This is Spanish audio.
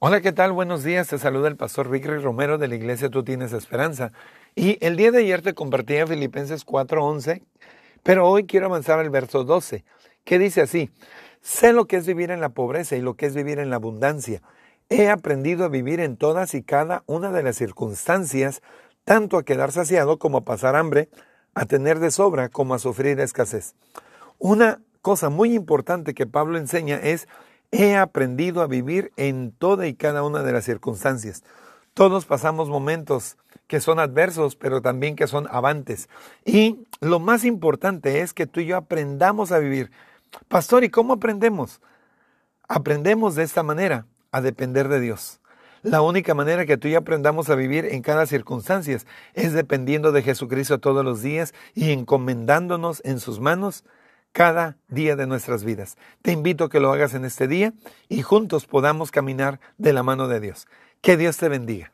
Hola, ¿qué tal? Buenos días. Te saluda el pastor Victory Romero de la iglesia Tú Tienes Esperanza. Y el día de ayer te compartí Filipenses 4:11, pero hoy quiero avanzar al verso 12, que dice así, sé lo que es vivir en la pobreza y lo que es vivir en la abundancia. He aprendido a vivir en todas y cada una de las circunstancias, tanto a quedar saciado como a pasar hambre, a tener de sobra como a sufrir escasez. Una cosa muy importante que Pablo enseña es He aprendido a vivir en toda y cada una de las circunstancias. Todos pasamos momentos que son adversos, pero también que son avantes. Y lo más importante es que tú y yo aprendamos a vivir. Pastor, ¿y cómo aprendemos? Aprendemos de esta manera, a depender de Dios. La única manera que tú y yo aprendamos a vivir en cada circunstancia es dependiendo de Jesucristo todos los días y encomendándonos en sus manos cada día de nuestras vidas. Te invito a que lo hagas en este día y juntos podamos caminar de la mano de Dios. Que Dios te bendiga.